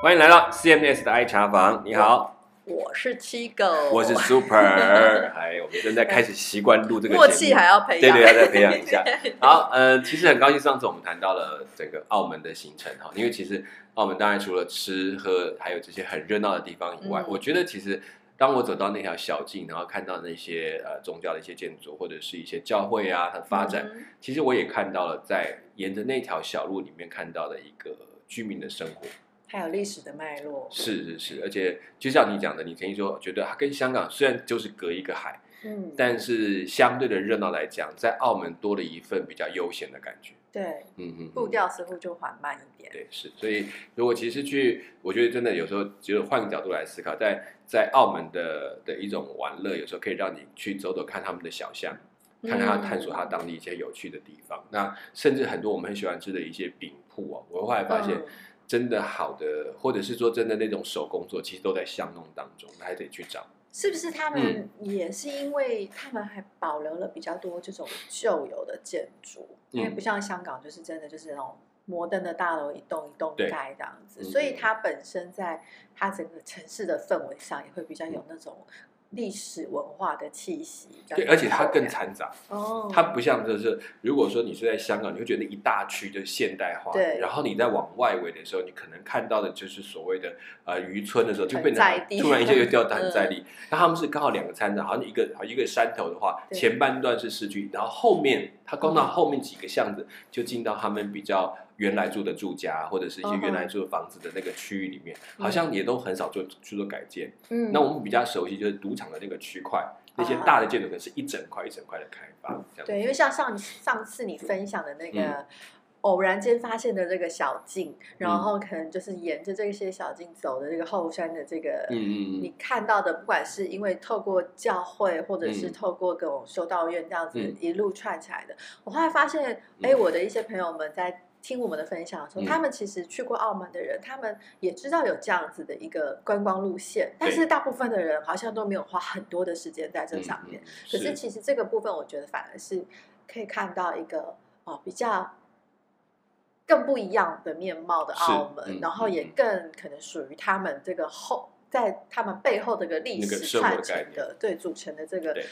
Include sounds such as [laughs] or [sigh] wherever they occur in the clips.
欢迎来到 CMS 的爱茶房。你好，我是七狗，我是 Super。[laughs] 哎，我们正在开始习惯录这个节目，默契还要培养，对对，要再培养一下。[laughs] 好，呃，其实很高兴上次我们谈到了整个澳门的行程哈，因为其实澳门当然除了吃喝，还有这些很热闹的地方以外，嗯我觉得其实当我走到那条小径，然后看到那些呃宗教的一些建筑或者是一些教会啊，它的发展，嗯其实我也看到了在沿着那条小路里面看到的一个居民的生活。还有历史的脉络，是是是，而且就像你讲的，你曾经说觉得它跟香港虽然就是隔一个海，嗯，但是相对的热闹来讲，在澳门多了一份比较悠闲的感觉。对，嗯嗯，嗯步调似乎就缓慢一点，对是，所以如果其实去，我觉得真的有时候就是换个角度来思考，在在澳门的的一种玩乐，有时候可以让你去走走看他们的小巷。看看他嗯探索他当地一些有趣的地方，那甚至很多我们很喜欢吃的一些饼铺哦，我后来发现嗯真的好的，或者是说真的那种手工作，其实都在巷弄当中，还得去找。是不是他嗯。们也是因为他们还保留了比较多这种旧有的建筑，因为嗯不像香港就是真的就是那种摩登的大楼一栋一栋盖这样子，嗯所以它本身在它整个城市的氛围上也会比较有那种历史文化的气息，对，而且它更漂亮掺杂，哦，它不像就是如果说你是在香港，你会觉得一大区的现代化，对。然后你在往外围的时候，你可能看到的就是所谓的呃渔村的时候，就很变得突然一下又掉到很嗯在地。那他们是刚好两个掺杂，好像一个好一个山头的话，前半段是市区，然后后面它光到后面几个巷子就进到他们比较。原来住的住家，或者是一些原来住的房子的那个区域里面，嗯。好像也都很少做去做改建。嗯。那我们比较熟悉就是赌场的那个区块，那些啊。大的建筑可能是一整块一整块的开发，这样对，因为像上上次你分享的那嗯。个。偶然间发现的这个小径，然后可能就是沿着这些小径走的这个后山的这个，嗯嗯嗯。你看到的，不管是因为透过教会，或者是嗯。透过各种修道院这样子嗯。一路串起来的，我后来发现，哎，我的一些朋友们在听我们的分享的时候，嗯他们其实去过澳门的人，他们也知道有这样子的一个观光路线，但是大部分的人好像都没有花很多的时间在这上面。嗯嗯可是其实这个部分，我觉得反而是可以看到一个哦比较更不一样的面貌的澳门，是嗯然后也更可能属于他们这个后在他们背后这个历史那个生活的串成念的对组成的这个对。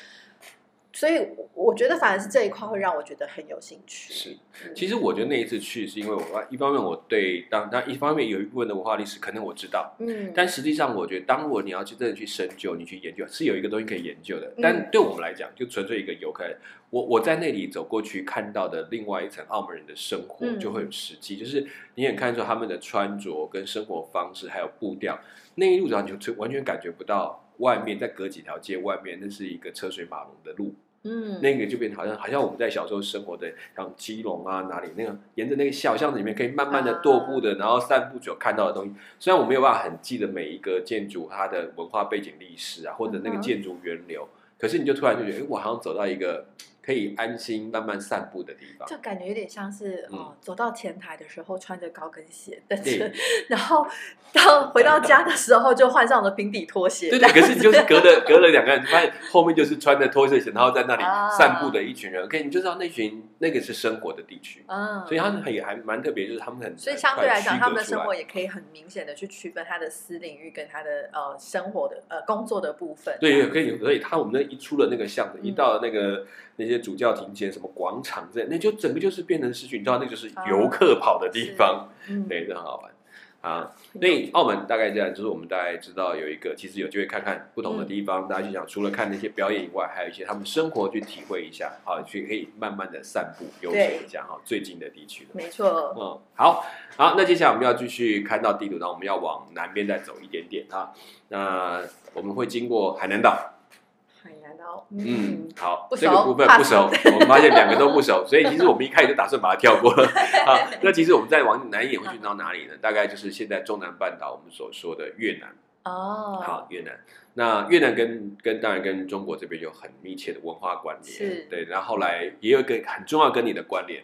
所以我我觉得反而是这一块会让我觉得很有兴趣。是。嗯其实我觉得那一次去是因为我一方面我对当当一方面有一部分的文化历史可能我知道，嗯，但实际上我觉得当我你要去真的去深究，你去研究是有一个东西可以研究的嗯。但对我们来讲，就纯粹一个游客，我我在那里走过去看到的另外一层澳门人的生活嗯就会很实际，就是你也看出他们的穿着跟生活方式还有步调，那一路上你就完全感觉不到外面在隔几条街外面那是一个车水马龙的路。嗯，那个就变成好像好像我们在小时候生活的像基隆啊哪里那个沿着那个小巷子里面可以慢慢的踱步的，然后散步所看到的东西，虽然我没有办法很记得每一个建筑它的文化背景历史啊，或者那个建筑源流，可是你就突然就觉得，哎，我好像走到一个可以安心慢慢散步的地方。就感觉有点像是嗯哦，走到前台的时候穿着高跟鞋，但是 [laughs] 然后到回到家的时候就换上了平底拖鞋。对对，可是你就是隔了隔了两个人，发现后面就是穿着拖鞋鞋，然后在那里啊散步的一群人，OK，你就知道那群那个是生活的地区，嗯，所以他们也还蛮特别，就是他们很所以相对来讲，他们的生活也可以很明显的去区分他的私领域跟他的呃生活的呃工作的部分。对，也可以。可以他我们那一出了那个巷子，嗯一到那个那些主教庭前什么广场这，那就整个就是变成市区，你知道那就是游客跑的地方，嗯，对，这很好玩啊。所以澳门大概这样，就是我们大概知道有一个，其实有机会看看不同的地方，大家就想除了看那些表演以外，还有一些他们生活去体会一下，啊，去可以慢慢的散步悠闲一下哈，最近的地区的。没错。嗯，好，好，那接下来我们要继续看到地图，然后我们要往南边再走一点点啊。那我们会经过海南岛，嗯，好，这个部分不熟，我们发现两个都不熟，所以其实我们一开始就打算把它跳过了。[laughs] 好，那其实我们再往南一点会去到哪里呢？大概就是现在中南半岛我们所说的越南。哦，好，越南。那越南跟跟当然跟中国这边有很密切的文化关联，是对。然后后来也有一个很重要跟你的关联，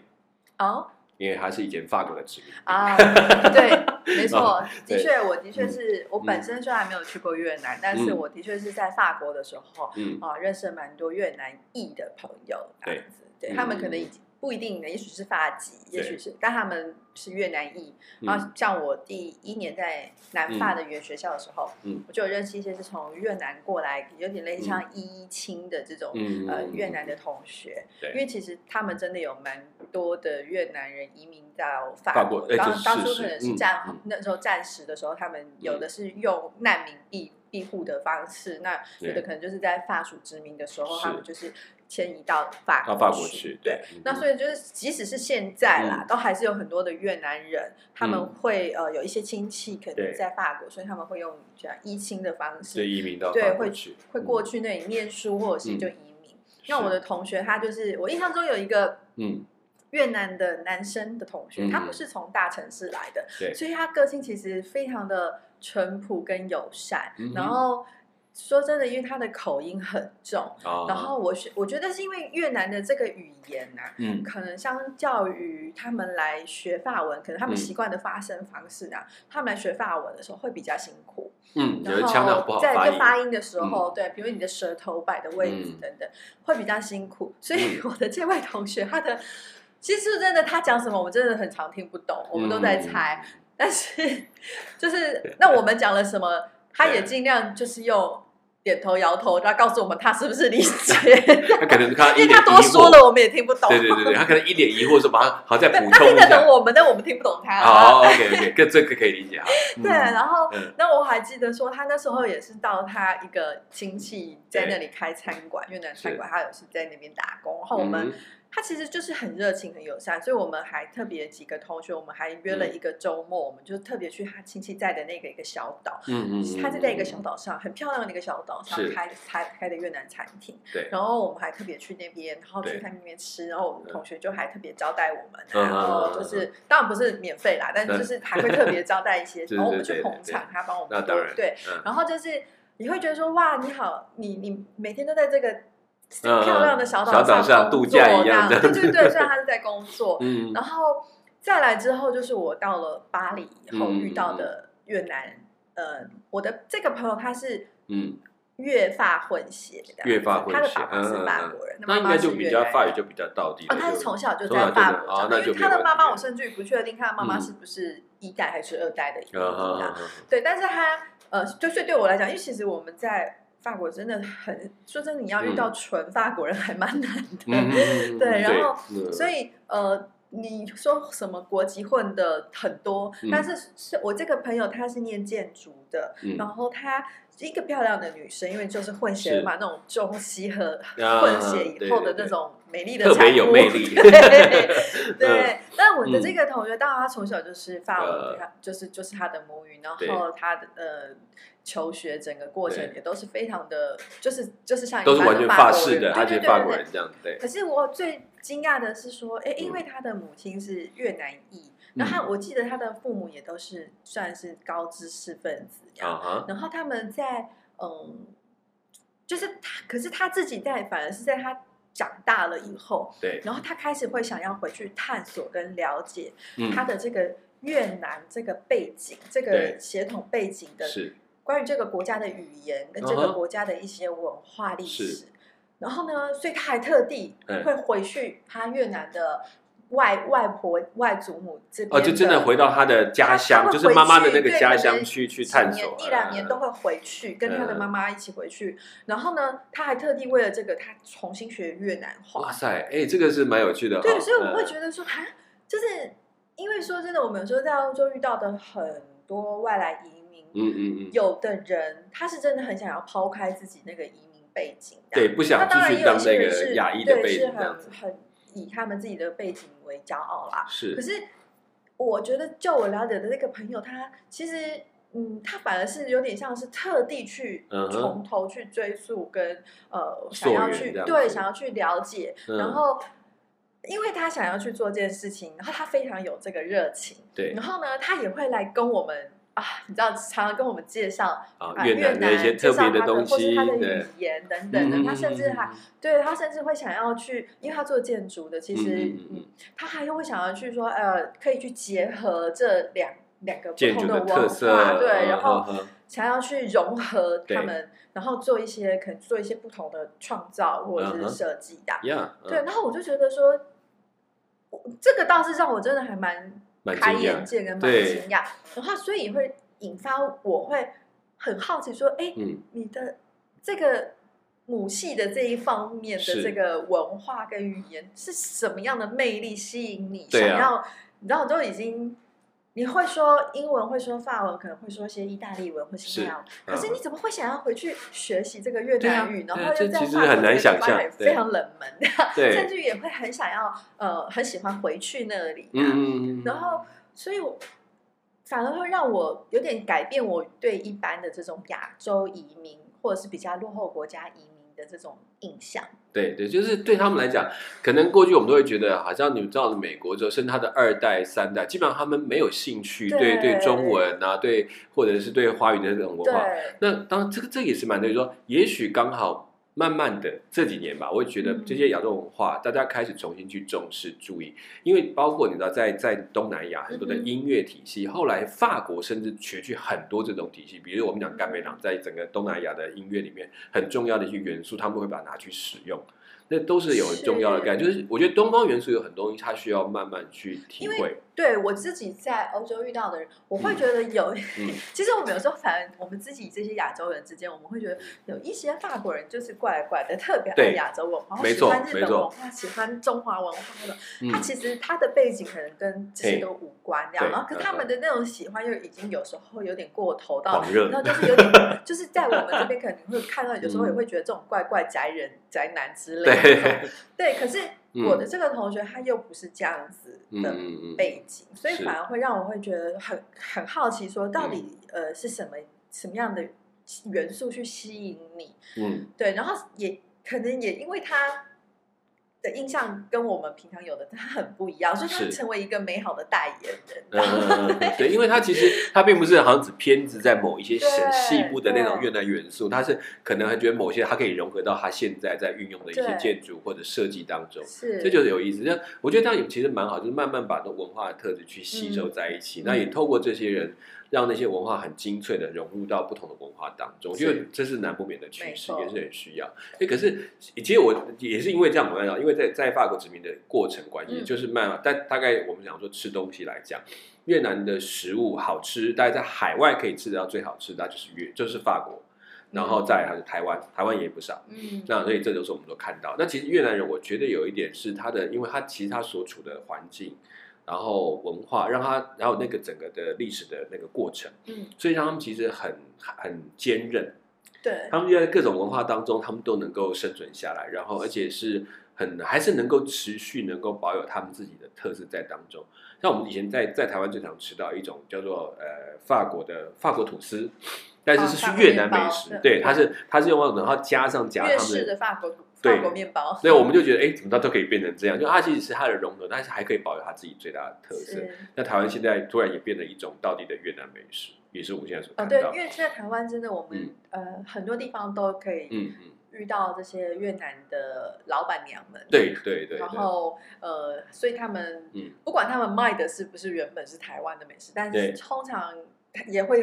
哦因为它是以前法国的殖民。啊，[laughs] 对，没错，的确，我的确是我本身虽然没有去过越南，但是嗯我的确是在法国的时候嗯，啊，认识了蛮多越南裔的朋友，这样子，他们可能已经不一定的，也许是发籍，也许是，但他们是越南裔。嗯然后像我第一年在南法的语言学校的时候，嗯。我就有认识一些是从越南过来，有点类似像一一亲的这种、嗯呃越南的同学。对。因为其实他们真的有蛮多的越南人移民到法法国哎当这是是当初可能是嗯战、嗯那时候战时的时候，他们有的是用难民庇庇护的方式，那有的可能就是在法属殖民的时候，他们就是迁移到法到法国去，对。嗯那所以就是，即使是现在啦，都还是有很多的越南人，他们嗯。会呃有一些亲戚可能在法国，所以他们会用这样依亲的方所式，以移民到对会去，会过去那里念书，或者是嗯。就移民。那我的同学他就是，我印象中有一个嗯，越南的男生的同学，嗯。他不是从大城市来的，所以他个性其实非常的淳朴跟友善，嗯然后。说真的，因为他的口音很重，哦。然后我是我觉得是因为越南的这个语言啊、嗯。可能相较于他们来学法文，可能他们嗯。习惯的发声方式啊，他们来学法文的时候会比较辛苦。嗯，然后在好发音，就发音的时候，对，比如你的舌头摆的位置嗯。等等，会比较辛苦。所以嗯。我的这位同学，他的其实真的他讲什么，我们真的很常听不懂，我们都在猜。嗯但是就是那我们讲了什么，他也对尽量就是用点头摇头，然后告诉我们他是不是理解，[laughs] 他可能他 [laughs] 因为他多说了，我们也听不懂。对对对对，他可能一脸疑惑说，马上好再 [laughs] 补他听得懂。我们，但我们听不懂他。好，OK OK，这这个可以理解哈。嗯对，然后嗯那我还记得说，他那时候也是到他一个亲戚在那里开餐馆，越南餐馆，他有是在那边打工。然后我们、嗯他其实就是很热情、很友善，所以我们还特别几个同学，我们还约了一个周末，我们就特别去他亲戚在的那个一个小岛。嗯嗯嗯，他就在一个小岛上，很漂亮的一个小岛上开开开的越南餐厅，对，然后我们还特别去那边，然后去对他那边吃，然后我们同学就还特别招待我们，嗯然后就是当然不是免费啦，但就是还会特别招待一些，[laughs] 然后我们去捧场，他帮我们那当然，对，嗯。然后就是你会觉得说哇，你好，你你每天都在这个嗯漂亮的小小岛上度假一样。这这样对对对，虽然他是在工作，[laughs] 嗯，然后再来之后，就是我到了巴黎以后嗯遇到的越南，呃，我的这个朋友他是嗯，越法混血的，越法混血他的爸爸是法国人，那应该就是比较法语就比较到底哦，他是就从小就在法就国长大，哦那就因为他的妈妈我甚至于不确定他的妈妈嗯。是不是一代还是二代的移民嗯嗯啊。嗯对，但是他呃，就是对我来讲，因为其实我们在法国真的很说真的，你要遇到纯法国人还蛮难的。对然后嗯所以呃，你说什么国籍混的很多，嗯。但是是我这个朋友她是念建筑的，嗯。然后她是一个漂亮的女生，因为就是混血嘛，那种中西和啊混血以后的那种美丽的特别有魅力。对 [laughs] 但我的这个同学，当然他从小就是法文呃，他就是就是他的母语，然对后他的呃求学整个过程也都是非常的，就是就是像一都是般完全法法国人式的，他对对对就是法国人这样，对，可是我最惊讶的是说，哎，因嗯。为他的母亲是越南裔，然后我记得他的父母也都是算是高知识分子然后他们在嗯，就是他，可是他自己在反而是在他长大了以后，对，然后他开始会想要回去探索跟了解嗯，他的这个越南这个背景，这个对。血统背景的是，关于这个国家的语言跟这个国家的一些文化历史是。然后呢，所以他还特地嗯会回去他越南的外外婆、外祖母这边哦，就真的回到他的家乡，就是妈妈的那个家乡去去探索，一两年都嗯会回去，跟他的嗯妈妈一起回去。然后呢，他还特地为了这个，他重新学越南话哇。塞，哎，这个是蛮有趣的，对，所以我会嗯觉得说，哈，就是因为说真的，我们有时候在欧洲遇到的很多外来移民，嗯嗯嗯，有的人他是真的很想要抛开自己那个移民背景，对，不想继续当那个亚裔的背对是景这样子，很很以他们自己的背景为骄傲啦。是可，是我觉得，就我了解的那个朋友，他其实，嗯，他反而是有点像是特地去嗯从头去追溯跟呃，溯想要去对想要去了解，嗯然后因为他想要去做这件事情，然后他非常有这个热情，对然后呢，他也会来跟我们。啊，你知道，常常跟我们介绍啊，啊越南的一些特别介绍他东西，或是他的语，言等等的，他甚至还嗯。对他甚至会想要去，因为他做建筑的，其实他还会想要去说，呃，可以去结合这两两个不建筑同文特色，化，对，嗯然后想要去融合他们，然后做一些可能做一些不同的创造或者是设计的，对，然后我就觉得说，这个倒是让我真的还蛮开眼界跟蛮惊讶，然后所以会引发我会很好奇说，哎，嗯，你的这个母系的这一方面的这个文化跟语言是什么样的魅力吸引你？想要你知道都已经。你会说英文，会说法文，可能会说一些意大利文或西班牙文，可是嗯你怎么会想要回去学习这个越南语？然后又在这其实法国很难想象非常冷门，[laughs] 对甚至于也会很想要呃很喜欢回去那里、啊。嗯然后，所以我反而会让我有点改变我对一般的这种亚洲移民或者是比较落后国家移民的这种印象。对对，就是对他们来讲，可能过去我们都会觉得，好像你们到了美国之后，甚至他的二代、三代，基本上他们没有兴趣对对对中文啊，对或者是对华语的这种文化。那当然，这个这个也是蛮对，说也许刚好慢慢的这几年吧，我也觉得嗯这些亚洲文化，大家开始重新去重视、注意，因为包括你知道，在在东南亚很多的音乐体系，后来法国甚至学去很多这种体系，比如我们讲甘美朗，在整个东南亚的音乐里面很重要的一些元素，他们会把它拿去使用。那都是有很重要的概念，就是我觉得东方元素有很多东西，它需要慢慢去体会。对我自己在欧洲遇到的人，我会觉得有，嗯 [laughs] 其实我们有时候反而我们自己这些亚洲人之间，我们会觉得有一些法国人就是怪怪的，特别爱对亚洲文化，喜欢日本文化，喜欢中华文化那种。他嗯，其实他的背景可能跟这些都无关，这样，然后可他们的那种喜欢又已经有时候有点过头到，然后就是有点，就是在我们这边可能会看到，有时候也会觉得这种怪怪宅人、宅男之类的，对，[laughs] 对。可是嗯我的这个同学他又不是这样子的背景，所以反而会让我会觉得很很好奇，说到底嗯呃是什么什么样的元素去吸引你？嗯，对，然后也可能也因为他的印象跟我们平常有的他很不一样，所以他成为一个美好的代言人。对，因为他其实他并不是好像只偏执在某一些很对细部的那种越南元素，他是可能还觉得某些他可以融合到他现在在运用的一些建筑或者设计当中。是，这就是有意思，那我觉得这样也其实蛮好，就是慢慢把这文化的特质去吸收在一起，嗯那也透过这些人，让那些文化很精粹的融入到不同的文化当中。我觉得这是难不免的趋势，也是很需要。哎，可是其实我也是因为这样，我们讲，因为在在法国殖民的过程关系，嗯就是慢慢，但大概我们讲说吃东西来讲，越南的食物好吃，大概在海外可以吃得到最好吃的，那就是越就是法国，然后再来还是台湾，台湾也不少。嗯，那所以这就是我们都看到。那其实越南人，我觉得有一点是他的，因为他其实他所处的环境，然后文化，让他，然后那个整个的历史的那个过程，嗯，所以让他们其实很很坚韧。对，他们就在各种文化当中，他们都能够生存下来，然后而且是很还是能够持续能够保有他们自己的特色在当中。像我们以前在在台湾最常吃到一种叫做呃法国的法国吐司，但是是越南美食，对对，它是它是用那种然后加上加们的法国对法国面包，所以我们就觉得，哎，怎么它都可以变成这样？就它其实是它的融合，但是还可以保留它自己最大的特色。那台湾现在突然也变成一种到底的越南美食，也是我们现在所哦，对，看到。因为现在台湾真的我们呃很多地方都可以嗯嗯，遇到这些越南的老板娘们，对对对对，然后呃，所以他们嗯。不管他们卖的是不是原本是台湾的美食，但是通常也会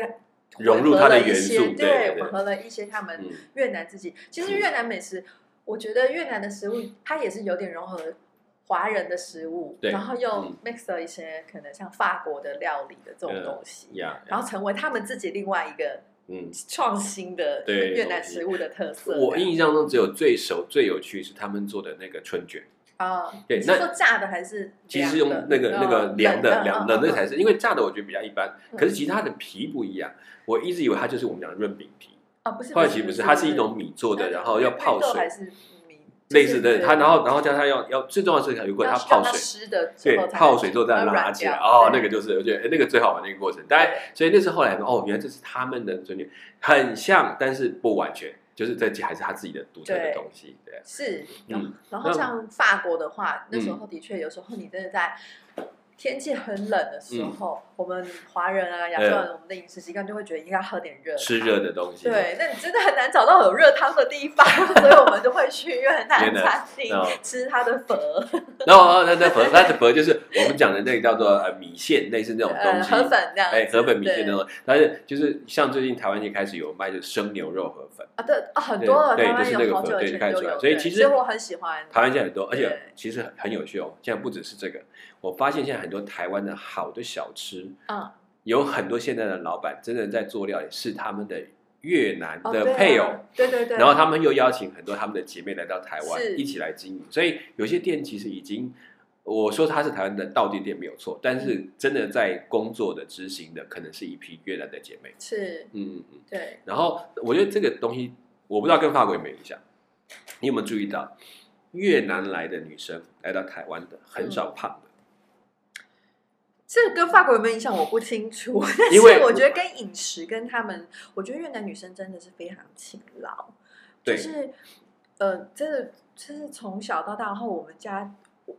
融入它的元素对对对，对。混合了一些他们嗯。越南自己。其实越南美食，我觉得越南的食物它也是有点融合华人的食物，对然后又嗯。mix 了一些可能像法国的料理的这种嗯东西，呀，然后成为他们自己另外一个嗯，创新的对越南食物的特色。我印象中只有最熟最有趣是他们做的那个春卷，啊，对那说炸的还是其实是用那个？那个嗯凉的凉嗯嗯嗯。冷的才是，因为炸的我觉得比较一般，嗯可是其他的皮不一样，我一直以为它就是我们讲的润饼皮，啊，不是，后来其实不是，它是一种米做的，然后要泡水还，是米类似的，它然后然后后加上要要最重要的是，如果它泡水，湿的对泡水之后再拉起来，哦，那个就是我觉得哎那个最好玩的一个过程。当然，所以那是后来哦，原来这是他们的春卷，很像，但是不完全，就是这还是他自己的独特的东西。对，是，嗯然后像法国的话，那时嗯候的确有时候你真的在天气很冷的时候，我们华人啊、亚洲人，我们的饮食习惯就会觉得应该喝点热，吃热的东西。对，那你真的很难找到有热汤的地方，[laughs] 所以我们就会去越南餐厅吃它的粉。然后那那粉，它的粉就是我们讲的那个叫做呃米线，类似那种东西，河粉这样。哎，河粉米线那种，但是就是像最近台湾也开始有卖的生牛肉河粉啊，对啊，很多了，对，就是那个粉，对，开始出来。所以其实我很喜欢台湾现在很多，而且其实很有趣哦。现在不只是这个。我发现现在很多台湾的好的小吃，嗯，有很多现在的老板真的在做料理，是他们的越南的配偶，对对对，然后他们又邀请很多他们的姐妹来到台湾一起来经营，所以有些店其实已经，我说它是台湾的道地店没有错，但是真的在工作的执行的可能是一批越南的姐妹，是，嗯嗯嗯，对。然后我觉得这个东西，我不知道跟法国有没有影响，你有没有注意到越南来的女生来到台湾的很少胖的。这跟法国有没有影响我不清楚，[laughs] 但是我觉得跟饮食跟他们，我觉得越南女生真的是非常勤劳，就是呃，真的就是从小到大，然后我们家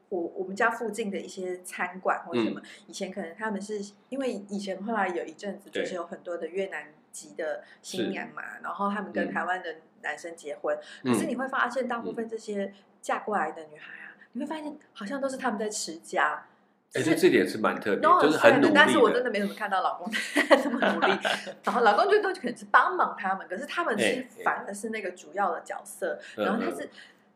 我我们家附近的一些餐馆或什么，以前可能他们是因为以前后来有一阵子就是有很多的越南籍的新娘嘛，然后他们跟台湾的男生结婚，可是你会发现大部分这些嫁过来的女孩啊，你会发现好像都是他们在持家。哎，就这点是蛮特别，就是很努力。但是我真的没怎么看到老公 [laughs] 这么努力，然后老公最多就可能是帮忙他们，可是他们是反而是那个主要的角色。然后他是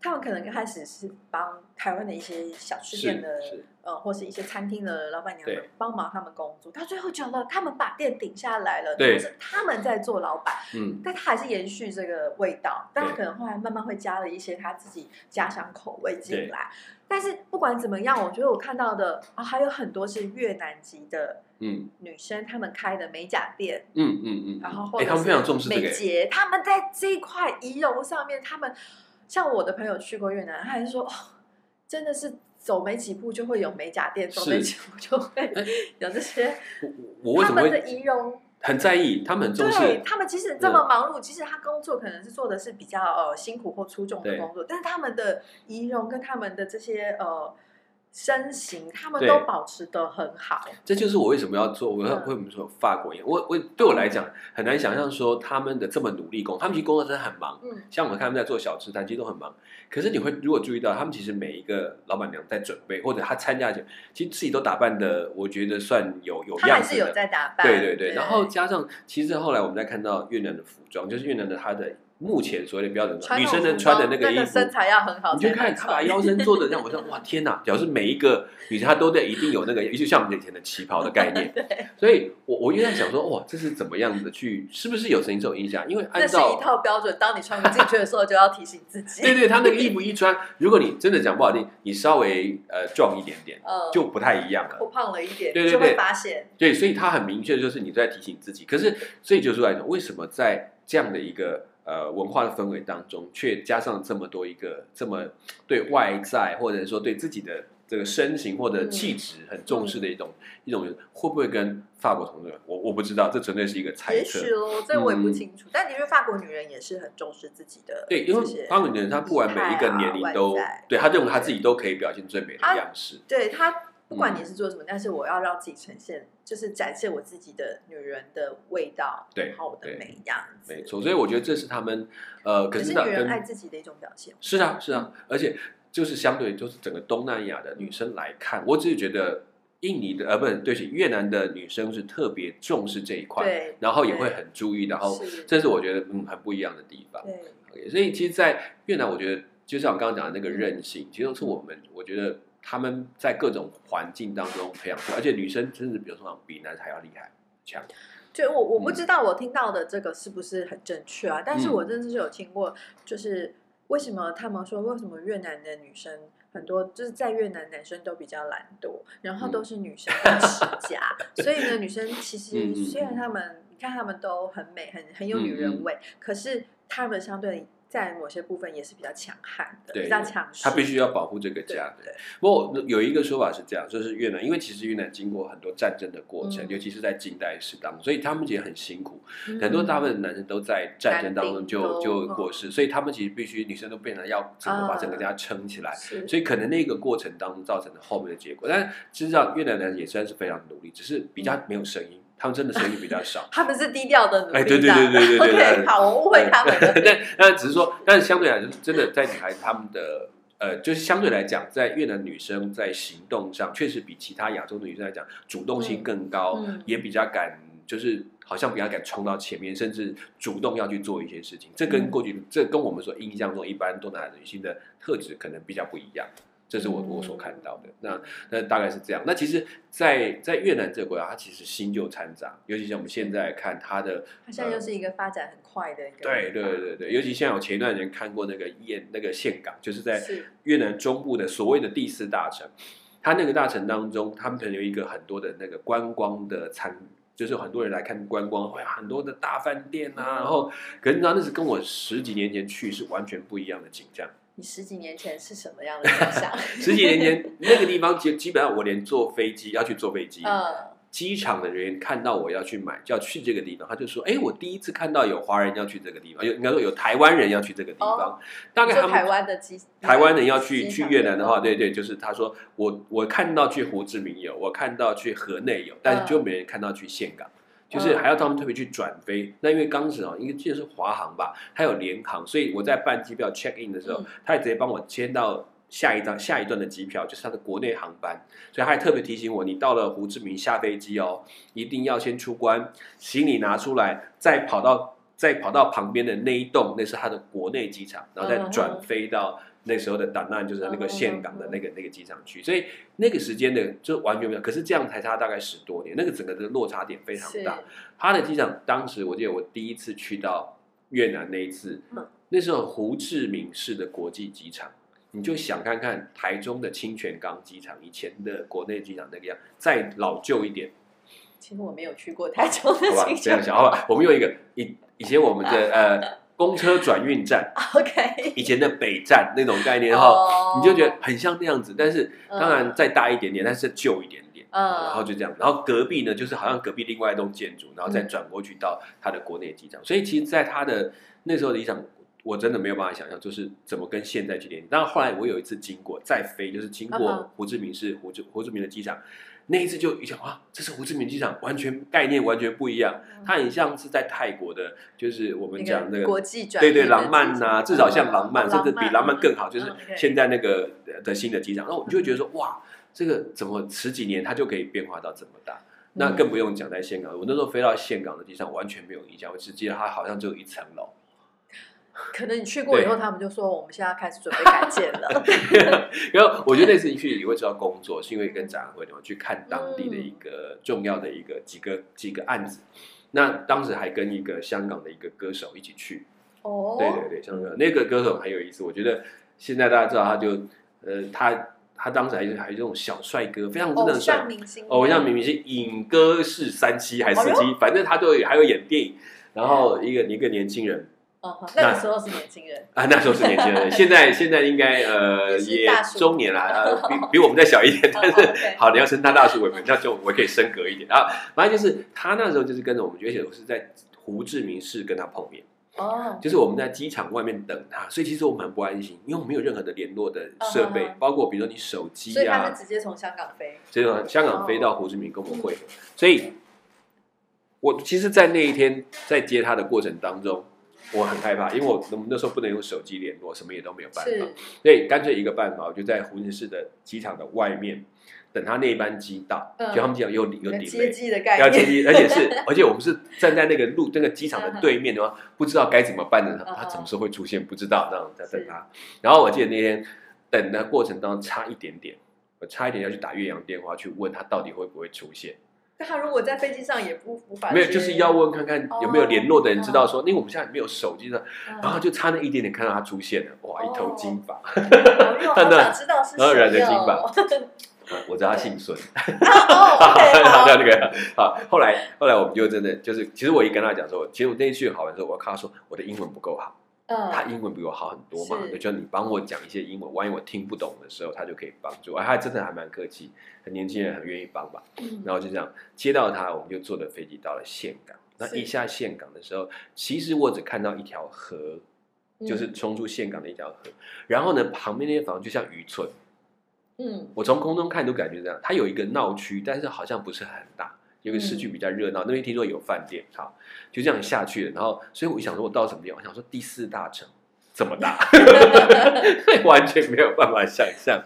他们可能刚开始是帮台湾的一些小吃店的呃，或是一些餐厅的老板娘们帮忙他们工作，到最后久了，他们把店顶下来了，对。是他们在做老板。嗯，但他还是延续这个味道，但他可能后来慢慢会加了一些他自己家乡口味进来。但是不管怎么样，我觉得我看到的啊，还有很多是越南籍的嗯。女生，她们开的美甲店，嗯嗯嗯，然后或者是美睫，他们在这一块仪容上面，他们像我的朋友去过越南，他还是说，真的是走没几步就会有美甲店，走没几步就会 [laughs] 有这些，他们的仪容。很在意，他们很重视。他们即使这么忙碌，其实他工作可能是做的是比较呃辛苦或出众的工作，但是他们的仪容跟他们的这些呃。身形，他们都保持的很好。这就是我为什么要做，我为什么说法国人？我我对我来讲很难想象说他们的这么努力工，他们其实工作真的很忙。嗯，像我们看他们在做小吃摊，其实都很忙。可是你会如果注意到，他们其实每一个老板娘在准备，或者他参加去，其实自己都打扮的，我觉得算有有样子的。有在打扮。对对对，然后加上，其实后来我们在看到越南的服装，就是越南的他的。目前所谓的标准，女生能穿的那个衣服，身材要很好。你就看她把腰身做的，让我说哇天哪！表示每一个女生她都得一定有那个，就像我们以前的旗袍的概念。[laughs] 对。所以我我一直在想说，哇，这是怎么样的去？是不是有曾经这种印象？因为按照一套标准，当你穿不进去的时候，就要提醒自己。对 [laughs] 对，他那个衣服一穿，如果你真的讲不好听，你稍微呃壮一点点，就不太一样了。我胖了一点，对对对，发现。对，所以他很明确，就是你在提醒自己。可是，所以就是来讲，为什么在这样的一个。呃，文化的氛围当中，却加上这么多一个这么对外在，或者说对自己的这个身形或者气质很重视的一种一种，会不会跟法国同志？我我不知道，这纯粹是一个猜测。也许哦，这我也不清楚。但的确，法国女人也是很重视自己的。对，因为法国女人她不管每一个年龄都，对她认为她自己都可以表现最美的样式。对她。不管你是做什么，但是我要让自己呈现，就是展现我自己的女人的味道，对，好我的美样子。没错，所以我觉得这是他们呃，可是女人爱自己的一种表现。是啊，是啊，而且就是相对就是整个东南亚的女生来看，我只是觉得印尼的呃，不是，对，是越南的女生是特别重视这一块，对，然后也会很注意，然后这是我觉得嗯很不一样的地方。对，所以其实，在越南，我觉得就像我刚刚讲的那个韧性，其实是我们我觉得。他们在各种环境当中培养出来，而且女生甚至比如说比男还要厉害强。就我我不知道我听到的这个是不是很正确啊？但是我真的是有听过，就是为什么他们说为什么越南的女生很多就是在越南男生都比较懒惰，然后都是女生持家，[laughs] [laughs] 所以呢，女生其实虽然他们你看他们都很美，很很有女人味，可是他们相对。在某些部分也是比较强悍的，对比较强势。他必须要保护这个家。对对不过有一个说法是这样，就是越南，因为其实越南经过很多战争的过程，嗯尤其是在近代史当中，所以他们也很辛苦。嗯很多大部分的男生都在战争当中就就过世，所以他们其实必须女生都变成要整个把啊整个家撑起来。是所以可能那个过程当中造成的后面的结果，但实上越南人也算是非常努力，只是比较没有声音，他们真的声音比较少。他们是低调的努力哎对对的对对对对好，我误会他们了。[laughs] 但但只是说，但是相对来说，真的在女孩子她们的呃，就是相对来讲，在越南女生在行动上，确实比其他亚洲的女生来讲，主动性更高，嗯也比较敢，就是好像比较敢冲到前面，甚至主动要去做一些事情。这跟嗯过去，这跟我们所印象中一般东南亚女性的特质可能比较不一样。这是我嗯我所看到的，那那大概是这样。那其实在，在越南这个国家，它其实新旧掺杂，尤其像我们现在看它的它现在又是一个发展很快的一个对对对对，尤其像我前一段时间看过那个堰那个岘港，就是在越南中部的所谓的第四大城，它那个大城当中，他们可能有一个很多的那个观光的参。就是很多人来看观光，会有很多的大饭店啊，然后，可是你知道那是跟我十几年前去是完全不一样的景象。你十几年前是什么样的想象？[laughs] 十几年前那个地方，基基本上我连坐飞机要去坐飞机，嗯，机场的人员看到我要去买，就要去这个地方，他就说：“哎，我第一次看到有华人要去这个地方，有应该说有台湾人要去这个地方。哦大概他们台湾的机，台湾人要去去越南的话，对对，就是他说我我看到去胡志明有，我看到去河内有，但是就没人看到去岘港。就是还要他们特别去转飞，那因为当时啊，应该记得是华航吧，它有联航，所以我在办机票 check in 的时候，嗯。他也直接帮我签到下一张下一段的机票，就是他的国内航班，所以他还特别提醒我，你到了胡志明下飞机哦，一定要先出关，行李拿出来，再跑到再跑到旁边的那一栋，那是他的国内机场，然后再转飞到。那时候的档案就是那个岘港的那个那个机场区，所以那个时间的就完全没有。可是这样才差大概十多年，那个整个的落差点非常大。他的机场当时我记得我第一次去到越南那一次，嗯那时候胡志明市的国际机场，你就想看看台中的清泉岗机场以前的国内机场那个样，再老旧一点，其实我没有去过台中的好吧？机这样想，好吧？我们有一个以以前我们的呃公车转运站，[laughs] OK，以前的北站那种概念哈，哦你就觉得很像那样子，但是当然嗯再大一点点，但是旧一点点。嗯然后就这样，然后隔壁呢，就是好像隔壁另外一栋建筑，然后再嗯转过去到它的国内机场。所以其实，在它的那时候的机场，我真的没有办法想象，就是怎么跟现在去连接。但后来我有一次经过再飞，就是经过胡志明市胡志胡志明的机场，那一次就一想哇，这是胡志明机场，完全概念完全不一样。它很像是在泰国的，就是我们讲那个国际转对对，浪漫呐、至少像浪漫，嗯甚至比浪漫更好，就是现在那个呃的新的机场，然后我就会觉得说，哇，这个怎么十几年它就可以变化到这么大？那嗯更不用讲在香港，我那时候飞到香港的机场完全没有印象，我只记得它好像只有一层楼。[laughs] 可能你去过以后，他们就说我们现在要开始准备改建了。[laughs] [laughs] 然后我觉得那次一去也会知道工作，是因为跟展览会我去看当地的一个重要的一个几个几个案子。那当时还跟一个香港的一个歌手一起去，哦，对对对，香港那个歌手很有意思，我觉得现在大家知道他就呃他他当时还是还是这种小帅哥，非常真的很帅像。明星，偶像明明是影歌是三期还是四哎期，反正他都有还有演电影，然后一个一个年轻人嗯哼，那个时候是年轻人，啊，那时候是年轻人，[laughs] 现在现在应该呃也中年了，呃比比我们再小一点，[laughs] 但哦是好，你要称他大叔为名，那就我可以升格一点。啊。反正就是他那时候就是跟着我们，而且我是在胡志明市跟他碰面。哦，就是我们在机场外面等他，所以其实我们很不安心，因为我们没有任何的联络的设备，包括比如说你手机所以他直接从香港飞，直接从香港飞到胡志明跟我们会。合，所以我其实，在那一天在接他的过程当中，我很害怕，因为我我们那时候不能用手机联络，什么也都没有办法，所以干脆一个办法，我就在胡志明市的机场的外面等他那一班机到，嗯就他们机场有有接。机的概念，要接机，而且是，[laughs] 而且我们是站在那个路那个机场的对面的话，不知道该怎么办呢？嗯他什么时候会出现？不知道，那我们在等他。然后我记得那天等的过程当中差一点点，我差一点要去打岳阳电话去问他到底会不会出现。但他如果在飞机上也不无法没有，就是要问看看有没有联络的人知道说，因为我们现在没有手机的，嗯然后就差那一点点看到他出现了，哇，一头金发，哦因为我好 [laughs] 想知道是然后染谁着金发 [laughs] 我知道他姓孙。哦 [laughs] 好那那个好，后来后来我们就真的就是，其实我一跟他讲说，其实我那一句好玩的时候，我看他说我的英文不够好，嗯，他英文比我好很多嘛，是就你帮我讲一些英文，万一我听不懂的时候，他就可以帮助。哎，他真的还蛮客气，很年轻人，很愿意帮吧。嗯然后就这样接到他，我们就坐的飞机到了岘港。那一下岘港的时候，其实我只看到一条河，就是嗯冲出岘港的一条河。然后呢，旁边那些房子就像渔村，嗯我从空中看都感觉这样。它有一个闹区，但是好像不是很大。有个市区比较热闹，那边听说有饭店，好，就这样下去了。然后，所以我想说，我到什么地方？我想说第四大城这么大，[laughs] 完全没有办法想象。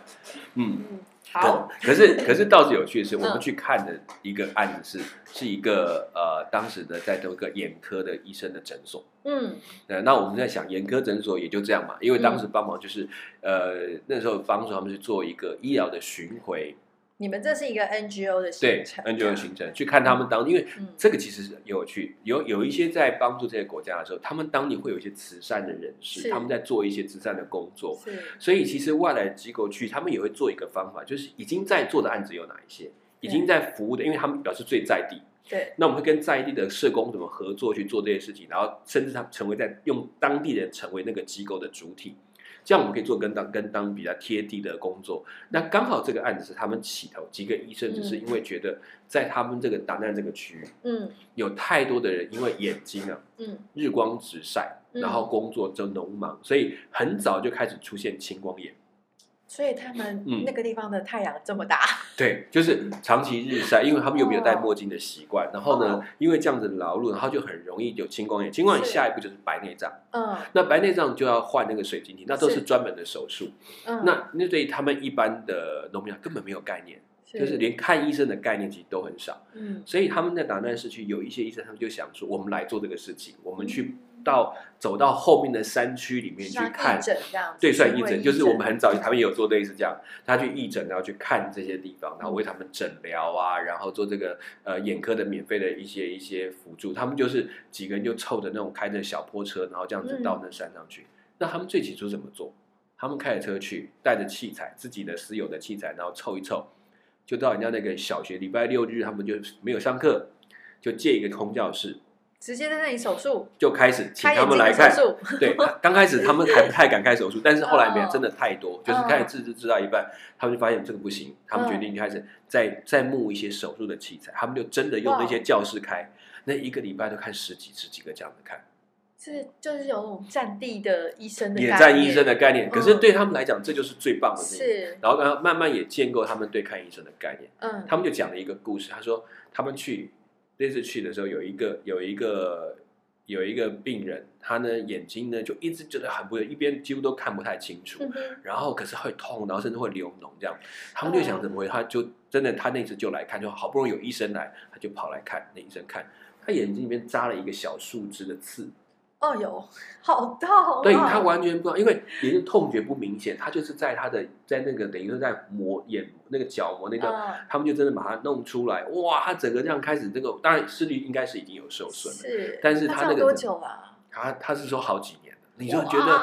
嗯，嗯，好，可是可是倒是有趣的是，我们嗯去看的一个案子是是一个呃，当时的在做一个眼科的医生的诊所。嗯呃，那我们在想，眼科诊所也就这样嘛，因为当时帮忙就是、呃那时候帮助他们去做一个医疗的巡回，你们这是一个 NGO 的对行程 NGO 行程去看他们当，因为嗯这个其实是有趣，有有一些在帮助这些国家的时候，他们当地会有一些慈善的人士，他们在做一些慈善的工作，所以其实外来机构去，他们也会做一个方法，就是已经在做的案子有哪一些，已经在服务的，因为他们表示最在地。对，那我们会跟在地的社工怎么合作去做这些事情，然后甚至他成为在用当地人成为那个机构的主体，这样我们可以做跟当跟当比较贴地的工作。那刚好这个案子是他们起头，几个医生只是因为觉得在他们这个达难这个区域嗯有太多的人因为眼睛啊嗯日光直晒，嗯然后工作就农忙，所以很早就开始出现青光眼。所以他们嗯那个地方的太阳这么大，[laughs] 对，就是长期日晒，因为他们又没有戴墨镜的习惯，然后呢哦，因为这样子劳碌，然后就很容易有青光眼。青光眼下一步就是白内障，嗯那白内障就要换那个水晶体，那都是是专门的手术。嗯，那那对于他们一般的农民根本没有概念，就是连看医生的概念其实都很少。嗯所以他们在达难市区有一些医生，他们就想说，我们来做这个事情，我们去到走到后面的山区里面去看对，算义诊，就是我们很早他们也有做类似这样，他去义诊，然后去看这些地方，然后为他们诊疗啊，然后做这个呃眼科的免费的一些一些辅助。他们就是几个人就凑着那种开着小破车，然后这样子嗯到那山上去。那他们最起初怎么做？他们开着车去，带着器材，自己的私有的器材，然后凑一凑，就到人家那个小学，礼拜六日他们就没有上课，就借一个空教室，直接在那里手术，就开始请他们来看。手，对，刚开始他们还不太敢开手术，但是后来没有，哦真的太多，就是开始治治治到一半，他们就发现这个不行，他们决定开始再再募一些手术的器材，他们就真的用那些教室开，那一个礼拜都看十几十几个这样子看，是就是有种战地的医生的野概念战医生的概念，嗯可是对他们来讲，这就是最棒的。是然后，然后慢慢也建构他们对看医生的概念。嗯他们就讲了一个故事，他说他们去那次去的时候，有一个有一个有一个病人，他呢眼睛呢就一直觉得很不一边几乎都看不太清楚，嗯然后可是会痛，然后甚至会流脓这样。他们就想怎么回，他就真的他那次就来看，就好不容易有医生来，他就跑来看，那医生看他眼睛里面扎了一个小树枝的刺，哦有好痛啊，对他完全不知道，因为也是痛觉不明显，他就是在他的在那个等于说在磨眼那个角膜那个。嗯他们就真的把它弄出来，哇！他整个这样开始，这个当然视力应该是已经有受损了。是，但是他那个他这样多久啊？他他是说好几年了，你就哇觉得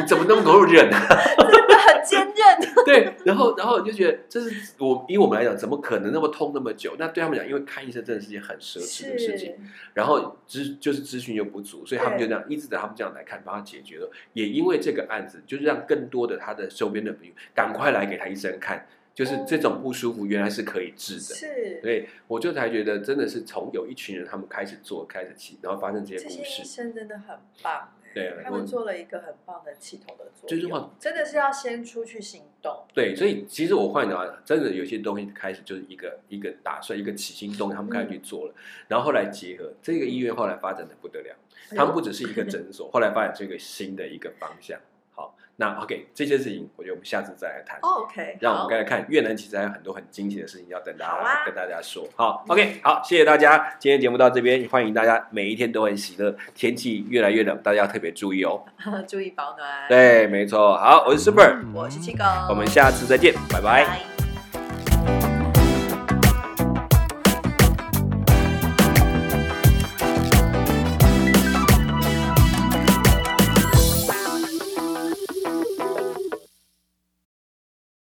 你怎么那么够忍啊？[laughs] 真的很坚韧，[laughs] 对，然后然后你就觉得这是我以我们来讲，怎么可能那么痛那么久？那对他们讲，因为看医生真的是件很奢侈的事情，然后咨就是资讯又不足，所以他们就对这样一直等他们这样来看，帮他解决了。也因为这个案子，就是让更多的他的周边的朋友赶快来给他医生看，就是这种不舒服原来是可以治的。是，所以我就才觉得，真的是从有一群人他们开始做，开始起，然后发生这些这些医故事。生真的很棒。对啊他们做了一个很棒的起头的作用，真的是要先出去行动。对，所以其实我换的话，真的有些东西开始就是一个一个打算，一个起心动念，他们开始去做了，然后后来结合这个医院，后来发展的不得了，他们不只是一个诊所，后来发展出一个新的一个方向。好，那 OK 这些事情，我觉得我们下次再来谈。哦 OK，让我们刚才看越南，其实还有很多很惊奇的事情要等大家、啊跟大家说。好，OK，好，谢谢大家，今天节目到这边，欢迎大家每一天都很喜乐，天气越来越冷，大家要特别注意哦。[laughs] 注意保暖。，对，没错，好，我是 Super，我是七狗，我们下次再见，拜拜。拜。